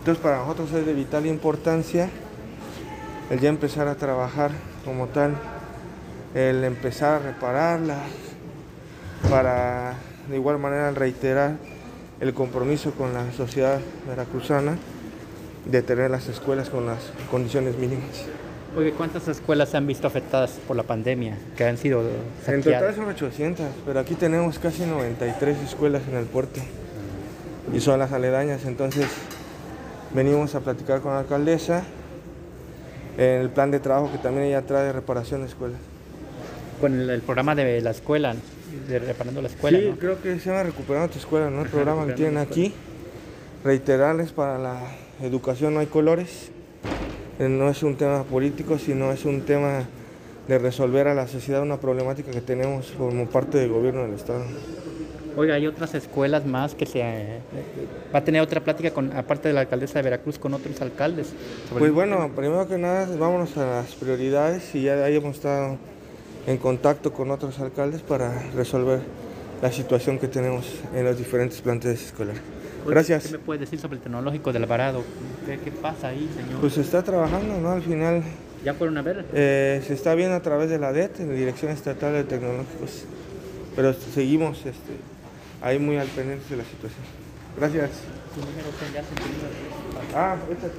Entonces para nosotros es de vital importancia el ya empezar a trabajar como tal, el empezar a repararlas, para de igual manera reiterar el compromiso con la sociedad veracruzana de tener las escuelas con las condiciones mínimas. Oye, ¿cuántas escuelas se han visto afectadas por la pandemia que han sido En total son 800, pero aquí tenemos casi 93 escuelas en el puerto y son las aledañas. Entonces venimos a platicar con la alcaldesa en el plan de trabajo que también ella trae de reparación de escuelas. Con el, el programa de la escuela, de reparando la escuela, sí, ¿no? creo que se llama Recuperando tu escuela, ¿no? El Ajá, programa que tienen aquí. Reiterarles para la educación no hay colores. Eh, No es un tema político, sino es un tema de resolver a la sociedad una problemática que tenemos como parte del gobierno del Estado. Oiga, hay otras escuelas más que se... eh, va a tener otra plática, con, aparte de la alcaldesa de Veracruz, con otros alcaldes. Pues bueno, primero que nada, vámonos a las prioridades y ya ahí hemos estado en contacto con otros alcaldes para resolver la situación que tenemos en los diferentes planteles escolares. Gracias. ¿Qué me puede decir sobre el tecnológico del Alvarado? ¿Qué, qué pasa ahí, señor? Pues se está trabajando, ¿no? Al final ¿Ya fueron a ver? eh, se está viendo a través de la DET, la Dirección Estatal de Tecnológicos, pero seguimos este, ahí muy al pendiente de la situación. Gracias. Ah, échate.